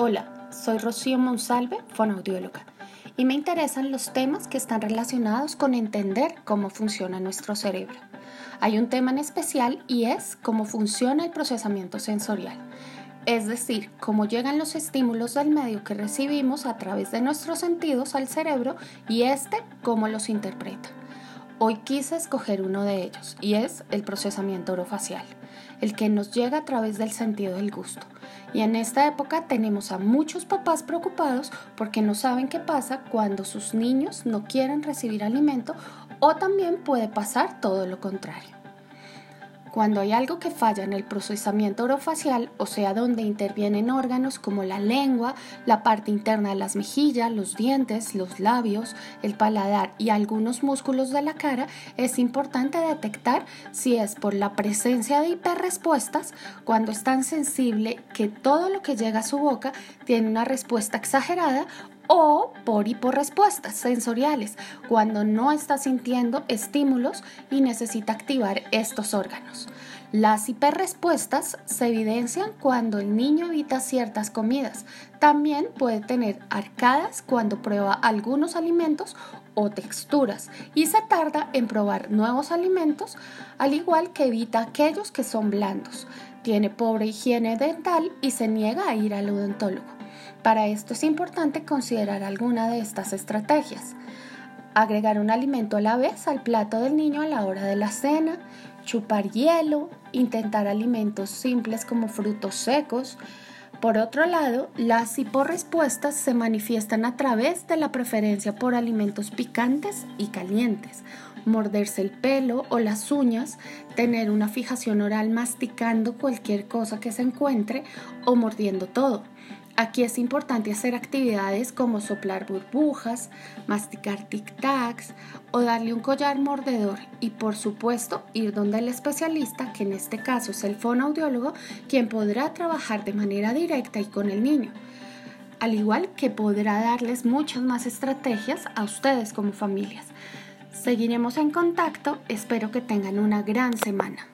Hola, soy Rocío Monsalve, fonoaudióloga, y me interesan los temas que están relacionados con entender cómo funciona nuestro cerebro. Hay un tema en especial y es cómo funciona el procesamiento sensorial, es decir, cómo llegan los estímulos del medio que recibimos a través de nuestros sentidos al cerebro y este cómo los interpreta. Hoy quise escoger uno de ellos y es el procesamiento orofacial, el que nos llega a través del sentido del gusto. Y en esta época tenemos a muchos papás preocupados porque no saben qué pasa cuando sus niños no quieren recibir alimento o también puede pasar todo lo contrario. Cuando hay algo que falla en el procesamiento orofacial, o sea, donde intervienen órganos como la lengua, la parte interna de las mejillas, los dientes, los labios, el paladar y algunos músculos de la cara, es importante detectar si es por la presencia de hiperrespuestas, cuando es tan sensible que todo lo que llega a su boca tiene una respuesta exagerada o por hiporrespuestas sensoriales, cuando no está sintiendo estímulos y necesita activar estos órganos. Las hiperrespuestas se evidencian cuando el niño evita ciertas comidas. También puede tener arcadas cuando prueba algunos alimentos o texturas y se tarda en probar nuevos alimentos, al igual que evita aquellos que son blandos. Tiene pobre higiene dental y se niega a ir al odontólogo. Para esto es importante considerar alguna de estas estrategias. Agregar un alimento a la vez al plato del niño a la hora de la cena, chupar hielo, intentar alimentos simples como frutos secos. Por otro lado, las hiporrespuestas se manifiestan a través de la preferencia por alimentos picantes y calientes, morderse el pelo o las uñas, tener una fijación oral masticando cualquier cosa que se encuentre o mordiendo todo. Aquí es importante hacer actividades como soplar burbujas, masticar tic-tacs o darle un collar mordedor y por supuesto ir donde el especialista, que en este caso es el fonoaudiólogo, quien podrá trabajar de manera directa y con el niño, al igual que podrá darles muchas más estrategias a ustedes como familias. Seguiremos en contacto, espero que tengan una gran semana.